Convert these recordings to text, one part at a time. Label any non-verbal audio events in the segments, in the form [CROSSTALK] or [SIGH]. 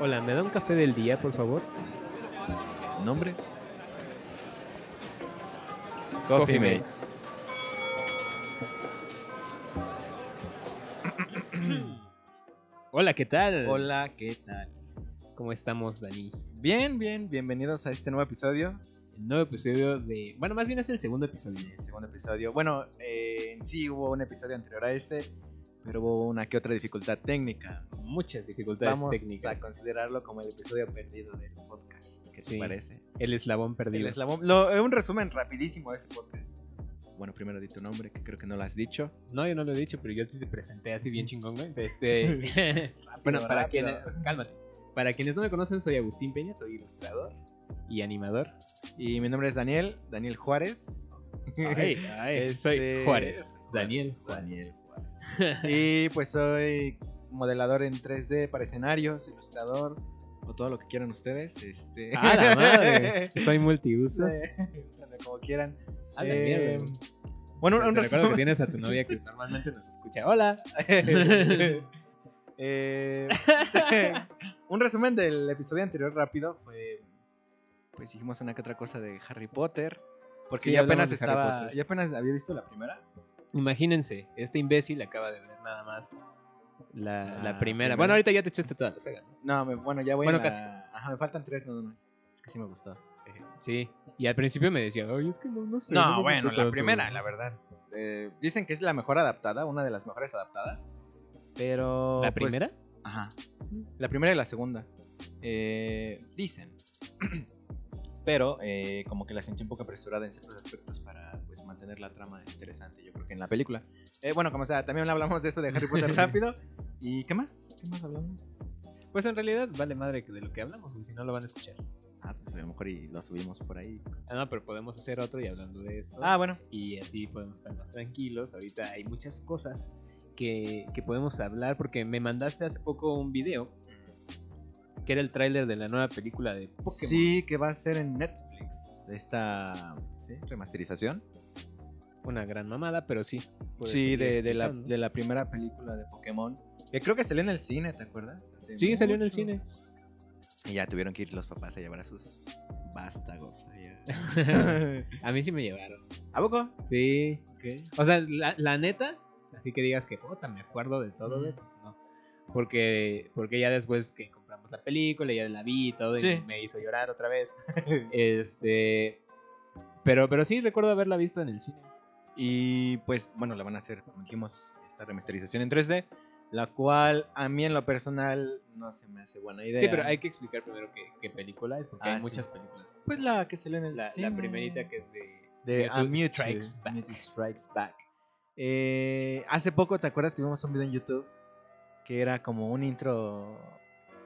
Hola, ¿me da un café del día, por favor? ¿Nombre? Coffee Mates. Hola, ¿qué tal? Hola, ¿qué tal? ¿Cómo estamos, Dani? Bien, bien, bienvenidos a este nuevo episodio. El nuevo episodio de... Bueno, más bien es el segundo episodio. Sí, el segundo episodio. Bueno, eh, en sí hubo un episodio anterior a este, pero hubo una que otra dificultad técnica. Muchas dificultades Vamos técnicas. a considerarlo como el episodio perdido del podcast. ¿Qué Sí. te parece? El eslabón perdido. El eslabón- lo- eh, un resumen rapidísimo de ese podcast. Bueno, primero di tu nombre, que creo que no lo has dicho. No, yo no lo he dicho, pero yo sí te presenté así bien chingón, güey. Este... [LAUGHS] bueno, para rápido. quienes... Cálmate. Para quienes no me conocen, soy Agustín Peña, soy ilustrador y animador. Y mi nombre es Daniel, Daniel Juárez. Ay, ay, soy Este, Juárez. Daniel Daniel Juárez. y pues soy modelador en 3D para escenarios, ilustrador o todo lo que quieran ustedes. Este... ¡Ah, la madre! [LAUGHS] Soy multiusos. Úsenme como quieran. A la Eh, mierda. bueno, un, un recuerdo que tienes a tu novia que normalmente nos escucha. Hola. [LAUGHS] Eh, [LAUGHS] un resumen del episodio anterior rápido fue pues dijimos una que otra cosa de Harry Potter porque Sí, hablamos apenas estaba yo apenas había visto la primera Imagínense, este imbécil acaba de ver nada más la, La primera. primera. Bueno, ahorita ya te echaste toda la saga. ¿no? me- bueno ya voy Bueno, en la- casi. ajá me faltan tres nada más que sí me gustó Sí. Y al principio me decía, oye, es que no, no sé. no, bueno la tanto". primera la verdad Eh, dicen que es la mejor adaptada una de las mejores adaptadas pero ¿La pues, primera? Ajá. La primera y la segunda. Eh, dicen. [CLEARS THROAT] Pero eh, como que la sentí un poco apresurada en ciertos aspectos para pues mantener la trama interesante, yo creo que en la película. Eh, bueno, como sea, también hablamos de eso de Harry Potter [LAUGHS] rápido. ¿Y qué más? ¿Qué más hablamos? Pues en realidad vale madre de lo que hablamos, güey, si no lo van a escuchar. Ah, pues a lo mejor y lo subimos por ahí. Ah, no, pero podemos hacer otro y hablando de esto. Ah, bueno. y así podemos estar más tranquilos. Ahorita hay muchas cosas que, que podemos hablar porque me mandaste hace poco un video que era el tráiler de la nueva película de Pokémon. Sí, que va a ser en Netflix. Esta ¿sí? remasterización. Una gran mamada, pero sí. puedes Sí, de, de la, de la primera película de Pokémon. Que creo que salió en el cine, ¿te acuerdas? Hace Sí, salió en el cine. Y ya tuvieron que ir los papás a llevar a sus vástagos. allá. [LAUGHS] A mí sí me llevaron. ¿A poco? Sí. ¿Qué? O sea, la, la neta, así que digas que, puta, me acuerdo de todo, Ujú. pues no. Porque, porque ya después que compramos la película, ya la vi y todo, Sí. y me hizo llorar otra vez. [LAUGHS] este. Pero, pero sí recuerdo haberla visto en el cine. Y pues, bueno, la van a hacer, como dijimos, esta remasterización en 3D. La cual a mí en lo personal no se me hace buena idea. Sí, pero hay que explicar primero qué, qué película es, porque Ah, hay sí. muchas películas. Pues la que salió en el La, cine. la primerita que es de, de Mewtwo Strikes Back. Mewtwo Strikes Back. Eh, hace poco, ¿te acuerdas que vimos un video en YouTube que era como un intro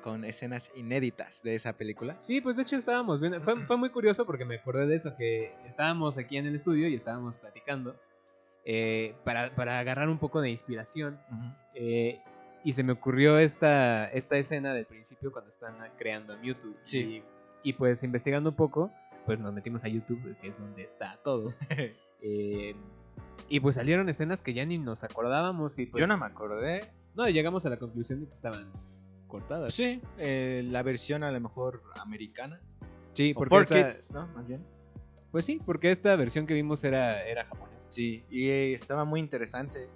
con escenas inéditas de esa película? Sí, pues de hecho estábamos viendo. Fue, fue muy curioso porque me acordé de eso, que estábamos aquí en el estudio y estábamos platicando eh, para, para agarrar un poco de inspiración. eh, y se me ocurrió esta, esta escena del principio cuando están creando en YouTube. Sí. Y, y pues investigando un poco, pues nos metimos a YouTube, que es donde está todo. [LAUGHS] Eh, y pues salieron escenas que ya ni nos acordábamos y pues, Yo no me acordé. no, llegamos a la conclusión de que estaban cortadas. Sí, eh, la versión a lo mejor americana. Sí, O porque For Kids, ¿no? Más bien. Pues sí, porque esta versión que vimos era, era japonesa. Sí, y eh, estaba muy interesante.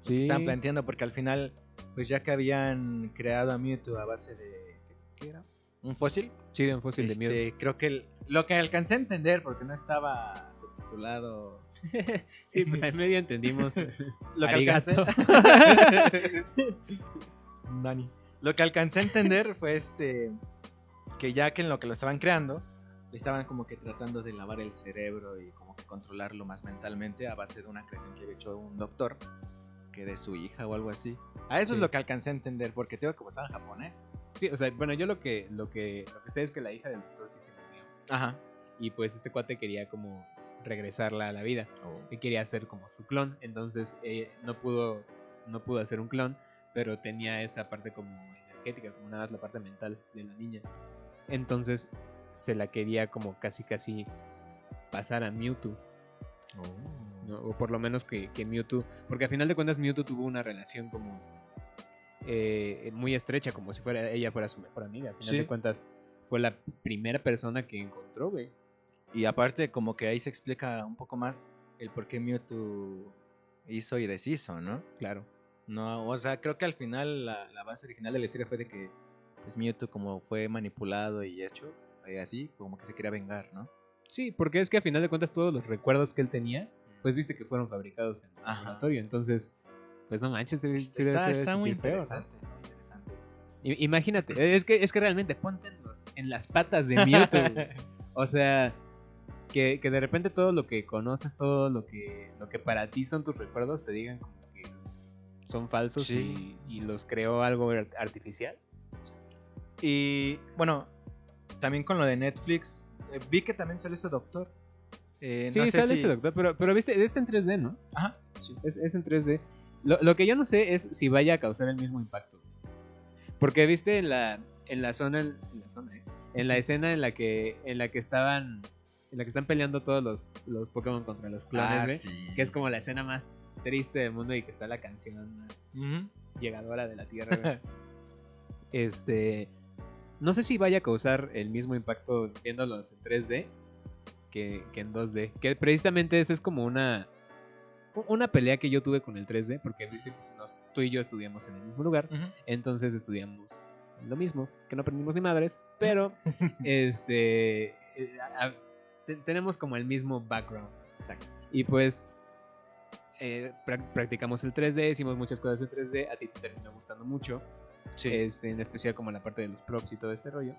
Sí. Estaban planteando porque al final, pues ya que habían creado a Mewtwo a base de... ¿Qué era? ¿Un fósil? Sí, de un fósil de miedo. Este, creo que el- lo que alcancé a entender, porque no estaba subtitulado... [LAUGHS] Sí, pues ahí medio entendimos. [LAUGHS] Lo que alcancé... [LAUGHS] Nani. Lo que alcancé a entender fue este... Que ya que en lo que lo estaban creando, le estaban como que tratando de lavar el cerebro y como que controlarlo más mentalmente a base de una creación que había hecho un doctor, que de su hija o algo así. A eso es lo que alcancé a entender, porque tengo que estaba en japonés. Sí, o sea, bueno, yo lo que, lo que, lo que sé es que la hija del doctor sí se murió. Ajá. Y pues este cuate quería como regresarla a la vida. Que quería hacer como su clon. Entonces eh, no pudo. No pudo hacer un clon. Pero tenía esa parte como energética, como nada más la parte mental de la niña. Entonces se la quería como casi casi pasar a Mewtwo. ¿no? O por lo menos que, que Mewtwo. Porque al final de cuentas Mewtwo tuvo una relación como. eh, muy estrecha, como si fuera ella fuera su mejor amiga. Al final de cuentas, fue la primera persona que encontró, güey. Y aparte, como que ahí se explica un poco más el por qué Mewtwo hizo y deshizo, ¿no? Claro. No, o sea, creo que al final la, base original de la historia fue de que pues, Mewtwo como fue manipulado y hecho, y así, como que se quería vengar, ¿no? Sí, porque es que al final de cuentas todos los recuerdos que él tenía, pues viste que fueron fabricados en el laboratorio, entonces, pues no manches, está, muy interesante. Imagínate, es que, es que realmente ponte en, las patas de Mewtwo. [LAUGHS] o sea, que, de repente todo lo que conoces, todo lo que, lo que para ti son tus recuerdos, te digan como que son falsos y, los creó algo artificial. Y bueno, también con lo de Netflix, eh, vi que también sale ese doctor. Eh, sí, sale ese doctor, pero, pero viste, es en 3D, ¿no? Ajá, sí. Es, en 3D. Lo, lo, que yo no sé es si vaya a causar el mismo impacto. Porque viste en la, en la zona, en la zona, ¿eh? en la escena en la que, en la que estaban, en la que están peleando todos los, los Pokémon contra los clones, ah, Que es como la escena más triste del mundo y que está la canción más llegadora de la Tierra, [LAUGHS] este, no sé si vaya a causar el mismo impacto viéndolos en 3D que, que en 2D. Que precisamente esa es como una, una pelea que yo tuve con el 3D, porque viste que tú y yo estudiamos en el mismo lugar, entonces estudiamos lo mismo, que no aprendimos ni madres, pero [LAUGHS] este eh, tenemos como el mismo background. Exacto. Y pues eh, practicamos el 3D, hicimos muchas cosas en 3D, a ti te terminó gustando mucho, este, en especial como la parte de los props y todo este rollo.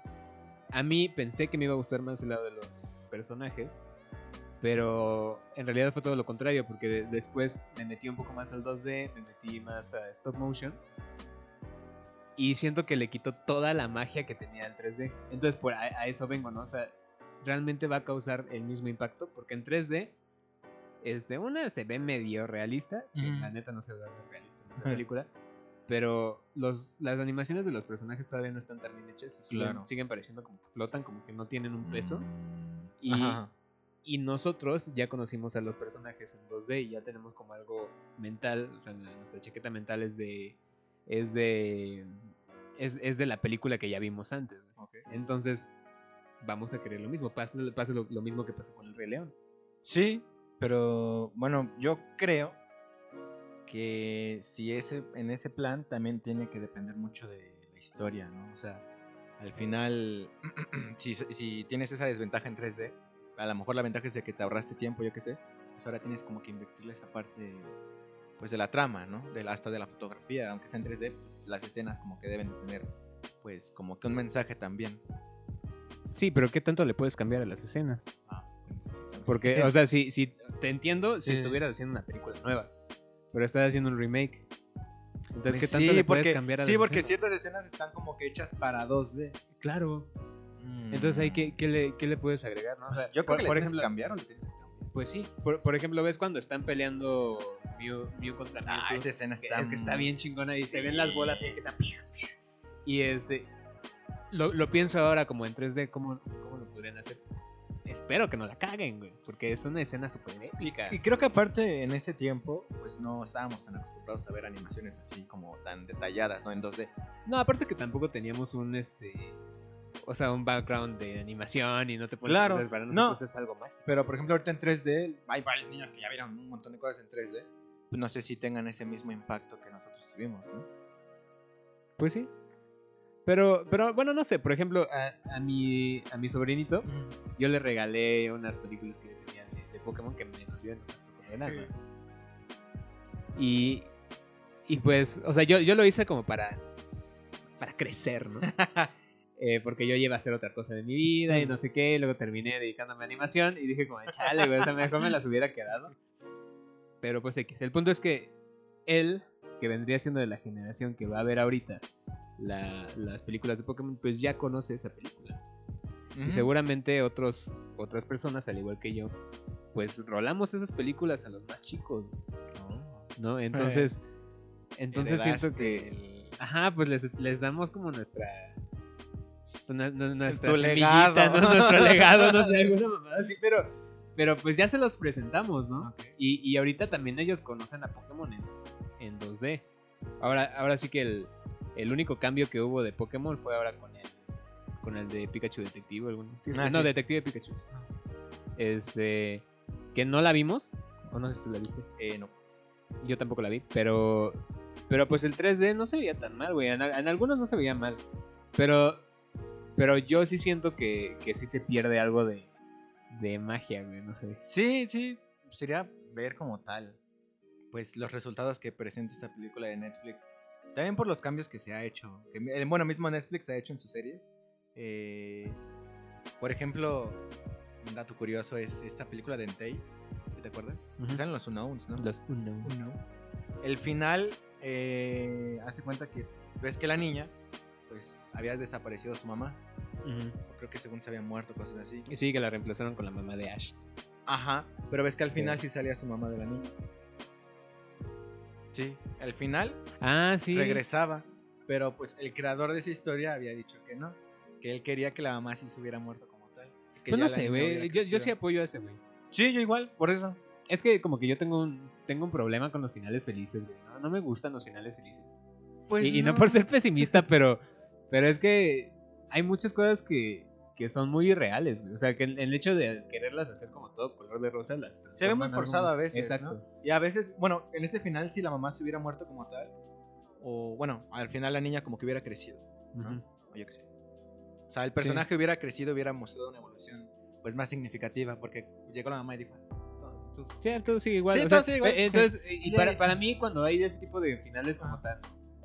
A mí pensé que me iba a gustar más el lado de los personajes, pero en realidad fue todo lo contrario, porque después me metí un poco más al 2D, me metí más a stop motion. Y siento que le quitó toda la magia que tenía el 3D. Entonces, por a, eso vengo, ¿no? O sea, realmente va a causar el mismo impacto, porque en 3D, este, una se ve medio realista, que la neta no se ve realista en la película. pero los, las animaciones de los personajes todavía no están tan bien hechas y siguen, pareciendo como que flotan, como que no tienen un peso. Mm, y, y nosotros ya conocimos a los personajes en 2D y ya tenemos como algo mental, o sea, nuestra chaqueta mental es de. es de. es, de la película que ya vimos antes. Entonces, vamos a querer lo mismo. Pasa, lo, mismo que pasó con el Rey León. Sí, pero bueno, yo creo que si ese, en ese plan también tiene que depender mucho de la historia, ¿no? O sea, al final, [CLEARS THROAT] si, si tienes esa desventaja en 3D, a lo mejor la ventaja es de que te ahorraste tiempo, yo qué sé, pues ahora tienes como que invertirle esa parte pues de la trama, ¿no? Hasta de la fotografía, aunque sea en 3D, las escenas como que deben tener pues como que un mensaje también. Sí, pero ¿qué tanto le puedes cambiar a las escenas? Porque, [LAUGHS] o sea, si, si te entiendo si estuvieras haciendo una película nueva, pero estás haciendo un remake. Entonces, ¿qué pues tanto le puedes cambiar a Sí, porque ciertas escenas están como que hechas para 2D. Claro. Entonces ahí, ¿qué, qué, le, qué le puedes agregar? ¿no? Yo creo que por ejemplo, cambiar o le tienes que cambiar. Pues sí, por, ejemplo, ¿ves cuando están peleando Mew, contra Mew? Ah, esa escena está... Es que está bien chingona y se ven las bolas que están... Y este... Lo, lo, pienso ahora como en 3D, ¿cómo, ¿cómo lo podrían hacer? Espero que no la caguen, güey, porque es una escena súper épica. Y creo que aparte en ese tiempo, pues no estábamos tan acostumbrados a ver animaciones así como tan detalladas, ¿no? En 2D. No, aparte que tampoco teníamos un, este o sea, un background de animación y no te pones claro, para nosotros no. es algo más. Pero por ejemplo, ahorita en 3D, hay varios niños que ya vieron un montón de cosas en 3D. Pues no sé si tengan ese mismo impacto que nosotros tuvimos, ¿no? Pues sí. Pero, pero bueno, no sé, por ejemplo, a, mi, a mi sobrinito, yo le regalé unas películas que tenía de, Pokémon que me nos dieron de nada. Y, y pues, o sea, yo, yo lo hice como para, para crecer, ¿no? [LAUGHS] Eh, porque yo iba a hacer otra cosa de mi vida y no sé qué, y luego terminé dedicándome a animación y dije como, chale, güey, o sea, mejor me las hubiera quedado. Pero pues X, el punto es que él, que vendría siendo de la generación que va a ver ahorita las películas de Pokémon, pues ya conoce esa película. Y seguramente otros, otras personas, al igual que yo, pues rolamos esas películas a los más chicos. ¿No? Entonces, entonces siento que... Ajá, pues les, les damos como nuestra pues, nuestra nuestro legado, no sé, [LAUGHS] alguna mamada así, pero, pero pues ya se los presentamos, ¿no? Y, y, ahorita también ellos conocen a Pokémon en, en 2D. Ahora, ahora sí que el, El único cambio que hubo de Pokémon fue ahora con el, con el de Pikachu Detective. Alguno. Sí, Ah, no, sí. Detective Pikachu. Este. Que no la vimos. O no sé si tú la viste. Eh, no. Yo tampoco la vi. Pero. Pero pues el 3D no se veía tan mal, güey. En, en algunos no se veía mal. Pero. Pero yo sí siento que, que sí se pierde algo de. De magia, güey. No sé. Sí, sí. Sería ver como tal. Pues los resultados que presenta esta película de Netflix. También por los cambios que se ha hecho. Que, bueno, mismo Netflix ha hecho en sus series. Eh, por ejemplo, un dato curioso es esta película de Entei. ¿Te acuerdas? Ujú. Están los Unknowns, ¿no? Los unknowns. Unknowns. El final eh, hace cuenta que ves que la niña pues había desaparecido su mamá. Ujú. O creo que según se había muerto, cosas así. Y sí, que la reemplazaron con la mamá de Ash. Ajá. Pero ves que al Sí. final sí salía su mamá de la niña. Sí, al final Ah, sí. regresaba. Pero pues el creador de esa historia había dicho que no. Que él quería que la mamá sí se hubiera muerto como tal. que Pues no sé, güey. Yo, yo sí apoyo a ese, güey. Sí, yo igual, por eso. Es que como que yo tengo un, tengo un problema con los finales felices, güey. No, no me gustan los finales felices. Pues y, y no por ser pesimista, [LAUGHS] pero, pero es que hay muchas cosas que, que son muy irreales, güey. O sea, que el, el hecho de quererlas hacer como todo color de rosa las Se ve muy forzado a veces. Exacto. ¿no? Y a veces, bueno, en ese final, si la mamá se hubiera muerto como tal, o bueno, al final la niña como que hubiera crecido, ¿no? Ujú. O yo qué sé. O sea, el personaje hubiera crecido, hubiera mostrado una evolución pues más significativa, porque llegó la mamá y dijo, "No, tú- Sí, todo sigue igual. Sí, o sea, sigue igual. eh, Entonces, y [LAUGHS] para, para mí, cuando hay ese tipo de finales como tan,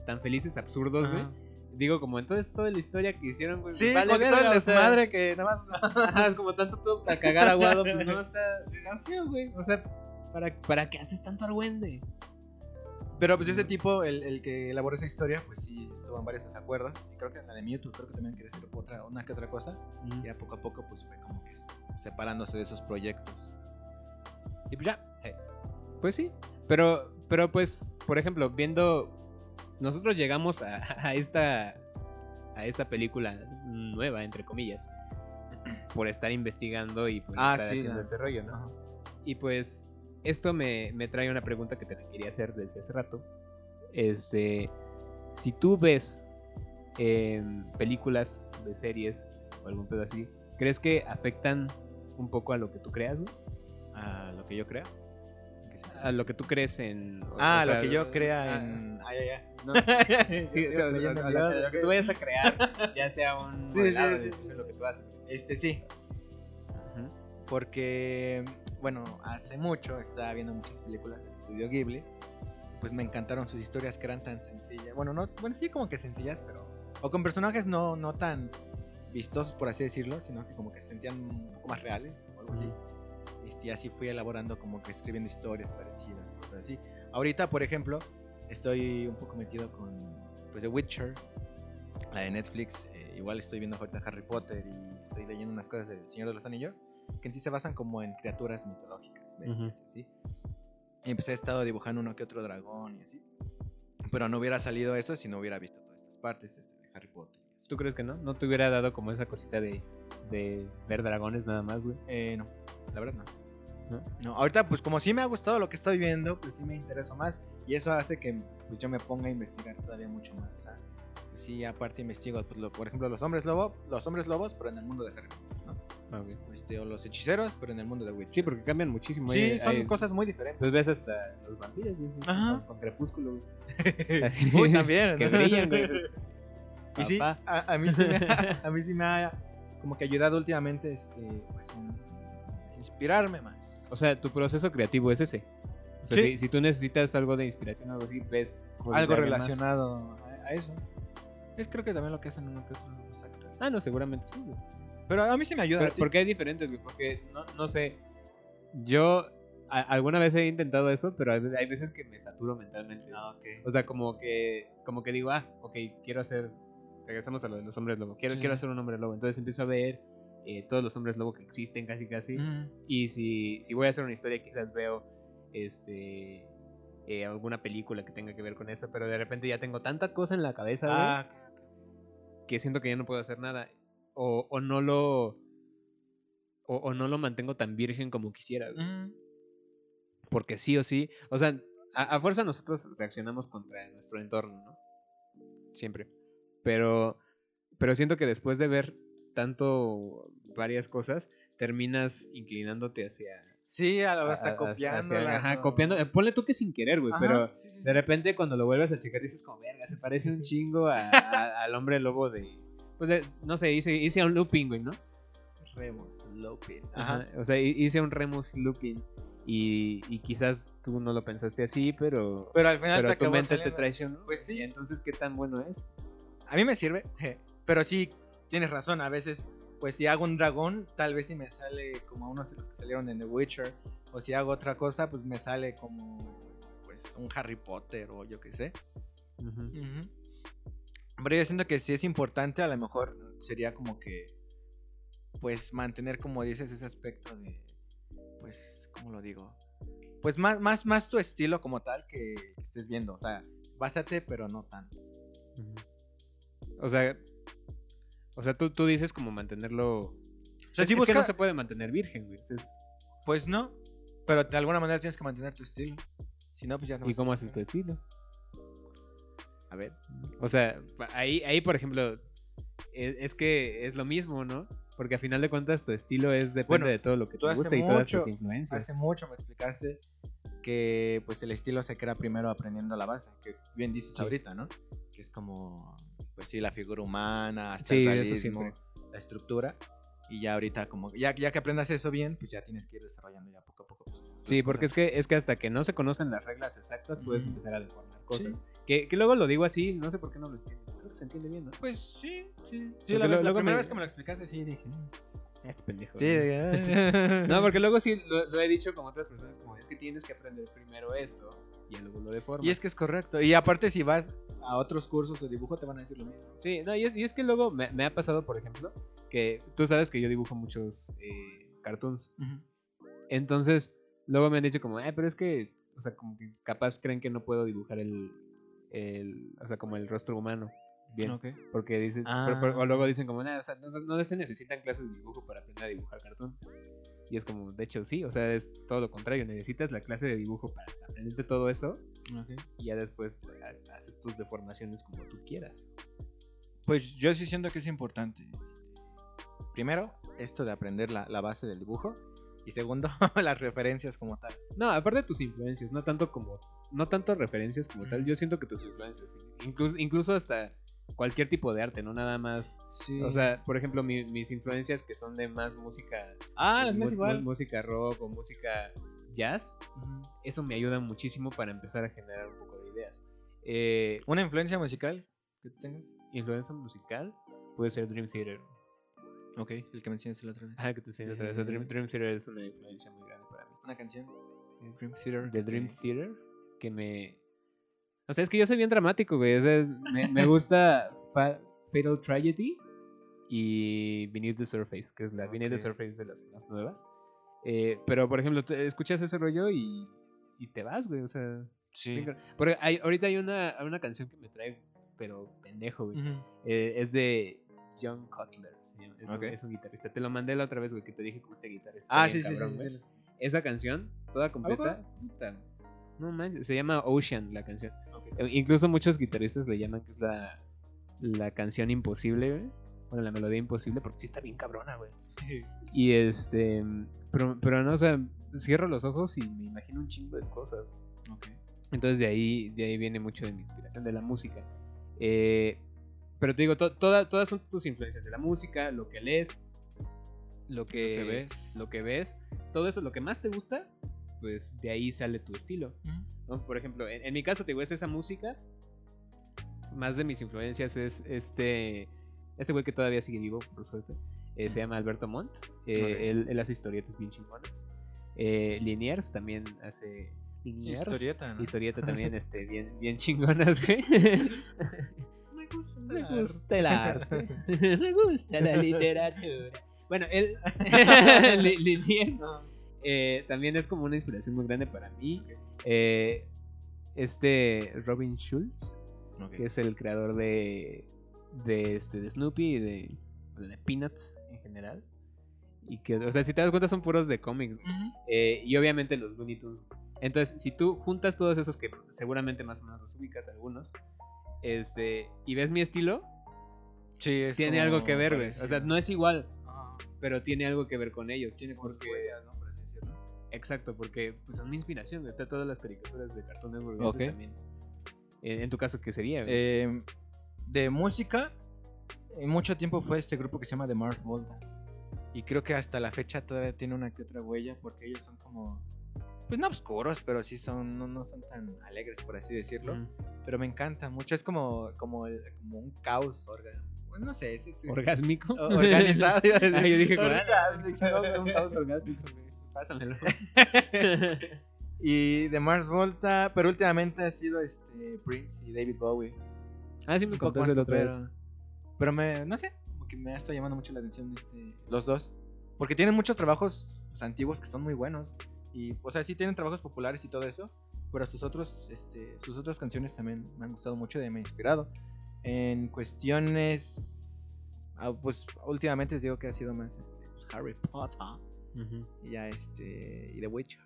tan felices, absurdos, güey, Ajá. Digo, como entonces toda la historia que hicieron, güey, Sí, vale como que todo verga, el o sea, desmadre que nada más... Ajá, es como tanto pedo para cagar aguado, pues no, [LAUGHS] está, feo, güey. O sea, ¿para, ¿para qué haces tanto argüende? Pero pues ese tipo, el, el que elaboró esa historia, pues sí estuvo en varios desacuerdos. Y creo que en la de Mewtwo, creo que también quería hacer otra, una que otra cosa. Y ya poco a poco pues fue como que separándose de esos proyectos. Y pues ya. eh, Pues sí. Pero, pero pues, por ejemplo, viendo. Nosotros llegamos a, [LAUGHS] a esta. a esta película nueva, entre comillas. Por estar investigando y por Ah, estar sí, haciendo la- este rollo, ¿no? ajá. Y pues. Esto me, me trae una pregunta que te quería hacer desde hace rato. Este. Si tú ves em, películas de series o algún pedo así, ¿crees que afectan un poco a lo que tú creas, güey? A lo que yo crea. A lo que tú crees en. Ah, o lo que yo crea ah, en. Ah, ya, ya. No, [LAUGHS] sí, o sea, o sea, a lo, lo que tú vayas a crear, ya sea un [LAUGHS] Sí, modelado sí, lo que tú haces. Este sí. Porque, bueno, hace mucho estaba viendo muchas películas del estudio Ghibli. Pues me encantaron sus historias que eran tan sencillas. Bueno, no, bueno, sí como que sencillas, pero. O con personajes no, no tan vistosos, por así decirlo, sino que como que se sentían un poco más reales o algo así. Este, y así fui elaborando como que escribiendo historias parecidas, cosas así. Ahorita, por ejemplo, estoy un poco metido con pues The Witcher, la de Netflix. eh, igual estoy viendo ahorita Harry Potter y estoy leyendo unas cosas del Señor de los Anillos, que en sí se basan como en criaturas mitológicas, bestias, y así. Y pues he estado dibujando uno que otro dragón y así. Pero no hubiera salido eso si no hubiera visto todas estas partes este, de Harry Potter. ¿Tú crees que no? ¿No te hubiera dado como esa cosita de, de ver dragones nada más, güey? Eh, no, la verdad no. ¿No? No, ahorita pues como sí me ha gustado lo que estoy viendo, pues sí me interesa más y eso hace que pues, yo me ponga a investigar todavía mucho más. O sea, pues, sí, aparte investigo, pues, lo- por ejemplo, los hombres lobo, los hombres lobos, pero en el mundo de Harry Potter, ¿no? Ah. Este, o los hechiceros, pero en el mundo de Witcher. Sí, porque cambian muchísimo. Sí, hay- son hay- cosas muy diferentes. Pues ves hasta los vampiros. Ajá. Con, crepúsculo. [LAUGHS] Así. Uy, también. que brillan, güey. Y sí, a, a mí sí me ha, [LAUGHS] a mí sí me ha como que ayudado últimamente este, pues, en inspirarme más. O sea, tu proceso creativo es ese. O sea, Sí. si, si tú necesitas algo de inspiración o algo así, ves Algo más. relacionado a, eso. Es creo que también lo que hacen uno que otros actores. Ah, no, seguramente sí, güey. Pero a mí sí me ayuda. Pero- porque hay diferentes, güey. Porque, no, no sé. Yo a- alguna vez he intentado eso, pero hay, hay veces que me saturo mentalmente. Ah, ok. O sea, como que, como que digo, ah, ok, quiero hacer. Regresamos a lo de los hombres lobo. Quiero, Sí, quiero hacer un hombre lobo. Entonces empiezo a ver eh, todos los hombres lobo que existen, casi, casi. Y si, si voy a hacer una historia, quizás veo este eh, alguna película que tenga que ver con eso, pero de repente ya tengo tanta cosa en la cabeza güey, Ah, que siento que ya no puedo hacer nada. O, o no lo. O, o no lo mantengo tan virgen como quisiera. güey. Porque sí o sí. O sea, a, a fuerza nosotros reaccionamos contra nuestro entorno, ¿no? siempre. Pero, pero siento que después de ver tanto varias cosas, terminas inclinándote hacia... Sí, a lo está copiando. Ajá, copiando. eh, Ponle tú que sin querer, güey, pero sí, sí, sí. de repente cuando lo vuelves a checar dices como, verga, se parece un chingo a- a- [LAUGHS] al hombre lobo de... Pues de- no sé, hice, hice un looping, güey, ¿no? Remus Lopin. Ajá. O sea, hi- hice un Remus looping y, y quizás tú no lo pensaste así, pero... Pero al final Pero te tu mente te traicionó. Pues sí. Y entonces, ¿qué tan bueno es? A mí me sirve, [LAUGHS] pero sí tienes razón. A veces, pues si hago un dragón, tal vez si me sale como unos de los que salieron en The Witcher. O si hago otra cosa, pues me sale como pues un Harry Potter o yo qué sé. Ujú. Pero yo siento que sí es importante, a lo mejor sería como que, pues mantener, como dices, ese aspecto de, pues, ¿cómo lo digo? Pues más, más, más tu estilo como tal que estés viendo. O sea, básate, pero no tanto. O sea, o sea, tú, tú dices como mantenerlo. O sea, es, sí es que no busca- se puede mantener virgen, güey. Es- Pues no, pero de alguna manera tienes que mantener tu estilo. Si no, pues ya no. ¿Y cómo haces tu estilo? A ver. O sea, ahí, ahí por ejemplo, es, es que es lo mismo, ¿no? Porque a final de cuentas tu estilo es depende Bueno, de todo lo que te gusta y todas tus influencias. Hace mucho me explicaste que pues el estilo se crea primero aprendiendo la base, que bien dices Sí. ahorita, ¿no? Que es como, pues sí, la figura humana, hasta Sí, el realismo, la estructura. Y ya ahorita como, ya, ya que aprendas eso bien, pues ya tienes que ir desarrollando ya poco a poco. pues, Sí, porque es que, es que hasta que no se conocen las reglas exactas puedes empezar a deformar cosas. Que, que luego lo digo así, no sé por qué no lo entiendo. Creo que se entiende bien, ¿no? Pues sí, sí. La, lo- primera me- vez que me lo explicaste, sí, dije. "Mm". Este pendejo. Sí, ¿no? [LAUGHS] No, porque luego sí lo, lo he dicho con otras personas, como es que tienes que aprender primero esto y luego lo deformas. Y es que es correcto. Y aparte, si vas a otros cursos de dibujo, te van a decir lo mismo. Sí, no, y es, y es que luego me, me ha pasado, por ejemplo, que tú sabes que yo dibujo muchos eh, cartoons. Entonces, luego me han dicho como, eh, pero es que, o sea, como que capaz creen que no puedo dibujar el, el o sea, como el rostro humano. Bien. Ok. Porque dicen, Ah. pero- pero- o luego dicen como, "Nah, o sea, no, no se necesitan clases de dibujo para aprender a dibujar cartón. Y es como, de hecho, sí, o sea, es todo lo contrario. Necesitas la clase de dibujo para aprenderte todo eso y ya después ha- haces tus deformaciones como tú quieras. Pues yo sí siento que es importante. este, Primero, esto de aprender la, la base del dibujo. Y segundo, [LAUGHS] las referencias como tal. No, aparte de tus influencias, no tanto como, no tanto referencias como tal. Yo siento que tus influencias, incluso, incluso hasta cualquier tipo de arte, no nada más. Sí. O sea, por ejemplo, mi- mis influencias que son de más música, ah, es más igual. música rock o música jazz, eso me ayuda muchísimo para empezar a generar un poco de ideas. Eh, ¿Una influencia musical que tú tengas? influencia musical puede ser Dream Theater. Ok, el que mencionaste la otra vez. Ajá, que tú sientes Eh. eso. Dream, Dream Theater es una influencia muy grande para mí. Una canción. de Dream Theater. de Dream Theater que me... O sea, es que yo soy bien dramático, güey. O sea, me, me gusta Fa- Fatal Tragedy y Beneath the Surface, que es la Beneath the. Surface de las, las nuevas. Eh, pero, por ejemplo, escuchas ese rollo y, y te vas, güey. O sea, Sí. porque hay, ahorita hay una, una canción que me trae, pero pendejo, güey. Eh, es de John Cutler. Es, un- Ok. es un guitarrista. Te lo mandé la otra vez, güey, que te dije cómo este guitarrista. Ah, sí, sí, cabrón, sí, sí, sí. esa canción, toda completa, no manches, se llama Ocean la canción. Eh, Incluso muchos guitarristas le llaman que es la, la canción imposible, güey. Bueno, la melodía imposible, porque sí está bien cabrona, güey. [LAUGHS] Y este, pero, pero no, o sea, cierro los ojos y me imagino un chingo de cosas. Entonces de ahí, de ahí viene mucho de mi inspiración de la música. Eh, pero te digo, to- toda- todas son tus influencias de la música, lo que lees, lo que, que ves. lo que ves, todo eso, lo que más te gusta, pues de ahí sale tu estilo. ¿no? Por ejemplo, en, en mi caso, te digo, es esa música. Más de mis influencias es este este güey que todavía sigue vivo, por suerte. eh, se llama Alberto Montt. eh, él, él hace historietas bien chingonas. Eh, Liniers también hace. Liniers. Historieta, ¿no? Historieta también, [LAUGHS] este, bien, bien chingonas, güey. Me [LAUGHS] gusta. Me gusta el arte. [LAUGHS] Me gusta la literatura. Bueno, él. Li- Liniers eh, también es como una inspiración muy grande para mí. Eh, este Robin Schulz, Ok. que es el creador de, de, este, de Snoopy y de, Peanuts en general. Y que, o sea, si te das cuenta, son puros de cómics. Eh, y obviamente los Looney Tunes. Entonces, si tú juntas todos esos que seguramente más o menos los ubicas algunos, este, y ves mi estilo, Sí, es tiene algo que ver, güey. O sea, no es igual, pero tiene algo que ver con ellos. Tiene porque, ¿no? Exacto, porque pues, son mi inspiración. Está todas las caricaturas de Cartoon Network Ok. pues, también. En, en tu caso, ¿qué sería? Eh, de música, en mucho tiempo fue este grupo que se llama The Mars Volta. Y creo que hasta la fecha todavía tiene una que otra huella porque ellos son como, pues no oscuros, pero sí son, no, no son tan alegres, por así decirlo. Mm. Pero me encanta mucho, es como, como, el- como un caos bueno, no sé, es, es- ¿Orgásmico? organizado. [LAUGHS] Ah, yo dije. Orgásmico, un caos orgásmico. Pásamelo. [LAUGHS] Y The Mars Volta, pero últimamente ha sido este Prince y David Bowie. ah, sí, me contaste la otra vez. popero. Pero me, no sé, como que me ha estado llamando mucho la atención este, los dos. Porque tienen muchos trabajos pues, antiguos que son muy buenos. Y, o sea, sí tienen trabajos populares y todo eso. Pero sus otros, este, sus otras canciones también me han gustado mucho y me han inspirado. En cuestiones, ah, pues últimamente te digo que ha sido más este, pues, Harry Potter Y ya este y The Witcher.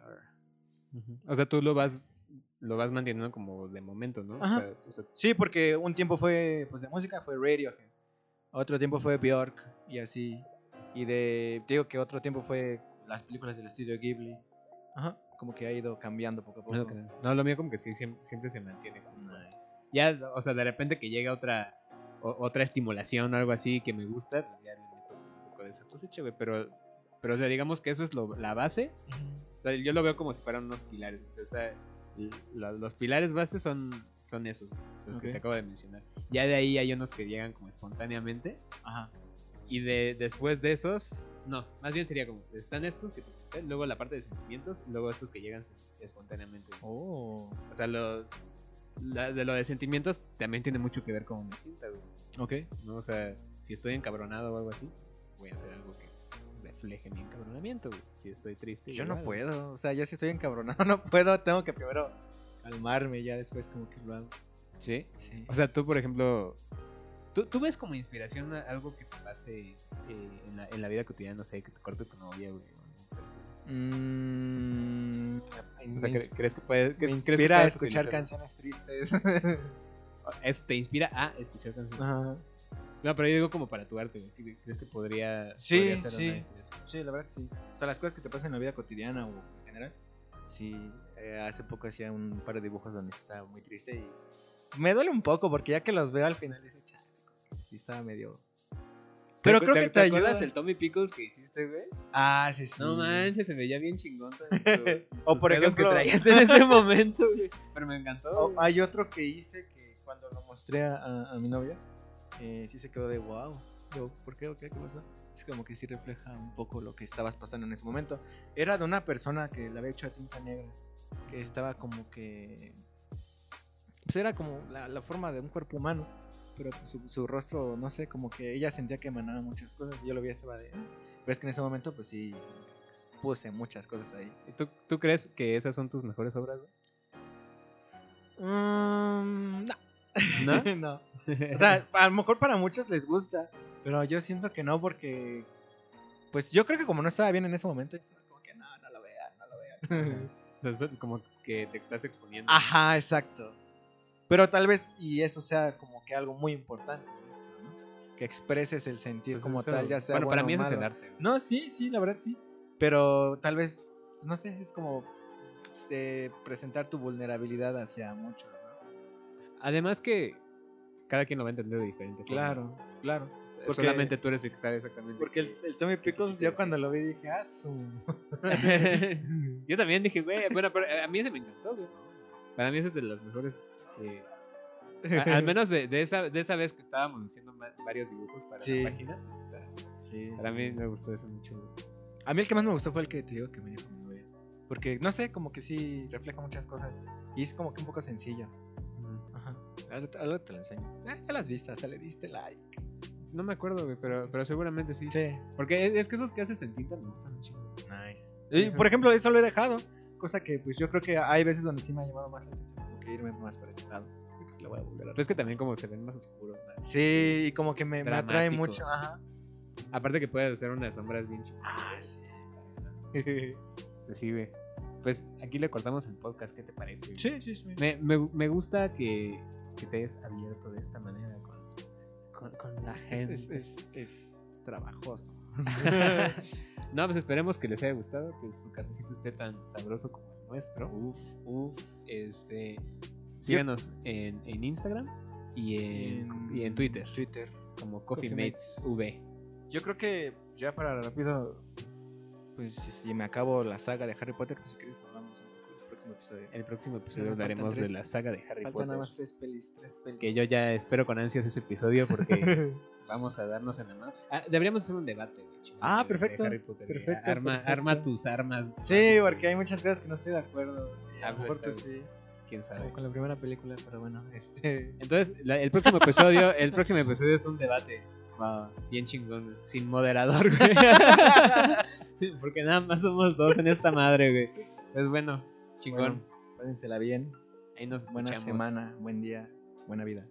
O sea, tú lo vas lo vas manteniendo como de momento, ¿no? O Ajá. sea, o sea, Sí, porque un tiempo fue, pues de música fue Radiohead. Otro tiempo fue Bjork y así. Y de, digo que otro tiempo fue las películas del estudio Ghibli. Ajá, como que ha ido cambiando poco a poco. no, lo mío como que sí, siempre, siempre se mantiene. como- Nice. Ya, o sea, de repente que llega otra o- otra estimulación o algo así que me gusta, pues ya le meto un poco de esa cosecha, güey. Pero, pero, o sea, digamos que eso es lo- la base. O sea, yo lo veo como si fueran unos pilares. O sea, está, los pilares bases son, son esos, los que te acabo de mencionar. Ya de ahí hay unos que llegan como espontáneamente. Ajá. Y de, después de esos, no, más bien sería como, están estos que te luego la parte de sentimientos, luego estos que llegan espontáneamente. Oh. O sea, lo, la- de lo de sentimientos también tiene mucho que ver cómo me sienta, güey. Ok. ¿no? O sea, si estoy encabronado o algo así, voy a hacer algo que refleje mi encabronamiento, güey. Si estoy triste. Yo no puedo. O sea, yo si estoy encabronado [LAUGHS] no puedo. Tengo que primero calmarme y ya después como que lo hago. Sí. Sí. O sea, tú, por ejemplo, ¿tú, tú ves como inspiración algo que te pase eh, en, la, en la vida cotidiana, no sé, que te corte tu novia, güey. Mm, O sea, ins- ¿cre- ¿crees que puedes, me crees que inspira a escuchar utilizar- canciones tristes. [LAUGHS] Eso te inspira a escuchar canciones. Ajá. No, pero yo digo como para tu arte, güey. ¿Qué- ¿Crees que podría, Sí, podría ser sí. una? Sí, la verdad que sí. O sea, las cosas que te pasan en la vida cotidiana o en general. Sí, eh, hace poco hacía un par de dibujos donde estaba muy triste y me duele un poco porque ya que los veo al final dice, chale, sí estaba medio... Pero ¿Te- creo que te te, acuerdas ayuda. el Tommy Pickles que hiciste, güey? Ah, sí, sí. No manches, se veía bien chingón. también [LAUGHS] O por ejemplo- que traías en ese [LAUGHS] momento, güey. Pero me encantó. O- hay otro que hice que cuando lo mostré a- a mi novia, eh, sí se quedó de wow. Yo, ¿por qué? ¿O qué? ¿Qué pasó? Es como que sí refleja un poco lo que estabas pasando en ese momento. Era de una persona que le había hecho a tinta negra, que estaba como que... Pues era como la, la forma de un cuerpo humano, pero su, su rostro, no sé, como que ella sentía que emanaba muchas cosas. y Yo lo vi estaba de... Pero es que en ese momento, pues sí, puse muchas cosas ahí. ¿Y ¿Tú, ¿Tú crees que esas son tus mejores obras? Mm, no. ¿No? [LAUGHS] no. O sea, a lo mejor para muchos les gusta, pero yo siento que no porque, pues yo creo que como no estaba bien en ese momento, yo estaba como que no, no lo vean, no lo vean. o sea, es como que te estás exponiendo. Ajá, exacto. Pero tal vez, y eso sea como que algo muy importante en esto, ¿no? Que expreses el sentir Pues como eso- tal, ya sea Bueno, para bueno mí o eso es el arte. No, sí, sí, la verdad sí. Pero tal vez, no sé, es como este, presentar tu vulnerabilidad hacia muchos, ¿no? Además que cada quien lo va a entender de diferente forma. Claro, claro. porque- Solamente tú eres el que sabe exactamente. Porque el, el Tommy Pickles, yo cuando lo vi dije, ah, su. [LAUGHS] Yo también dije, güey, bueno, pero a mí ese me encantó, güey. Para mí ese es de los mejores. eh, a- al menos de, de esa, de esa vez que estábamos haciendo varios dibujos para Sí. la página. está- Sí, para sí. mí me gustó eso mucho. güey. A mí el que más me gustó fue el que te digo que me dijo novia. Porque, no sé, como que sí refleja muchas cosas. Y es como que un poco sencillo. Algo te lo enseño. Ah, ya las viste, hasta le diste like. No me acuerdo, güey, pero, pero seguramente sí. Sí. Porque es, es que esos que haces en tinta me gustan mucho. Nice. Y, por ejemplo, eso lo he dejado. Cosa que, pues yo creo que hay veces donde sí me ha llamado más la atención. Como que irme más para ese lado. Lo voy a volver a Pero es que también como se ven más oscuros. Sí, y como que me, me atrae mucho. Ajá. Aparte que puedes hacer unas sombras bien chidas. Ah, sí. Pues [LAUGHS] sí, güey. Pues aquí le cortamos el podcast, ¿qué te parece? Sí, sí, sí. Me, me, me gusta que, que te hayas abierto de esta manera con, con, la gente. Es, es, es, trabajoso. [LAUGHS] no, pues esperemos que les haya gustado, que su cafecito esté tan sabroso como el nuestro. Uf, uf. Este, síganos en, en, Instagram y en, y en Twitter. Twitter. Como Coffee, Mates V. Yo creo que ya para rápido, pues si me acabo la saga de Harry Potter, pues si quieres próximo episodio. El próximo episodio hablaremos de la saga de Harry faltan Potter. nada más tres pelis, tres pelis. Que yo ya espero con ansias ese episodio porque [LAUGHS] vamos a darnos en la mano. Ah, deberíamos hacer un debate, de hecho, Ah, de- perfecto, de Harry Potter. perfecto, Arma, perfecto. arma tus armas. Sí, porque hay muchas cosas que no estoy de acuerdo. A lo mejor tú sí. Quién sabe. Como con la primera película, pero bueno, [LAUGHS] este. Entonces, la- el próximo episodio, el próximo episodio es un debate Va. bien chingón, sin moderador, güey. [LAUGHS] Porque nada más somos dos en esta madre, güey. Pues bueno, chingón. Bueno, pásensela bien. Ahí nos Buena escuchamos. semana, buen día, buena vida.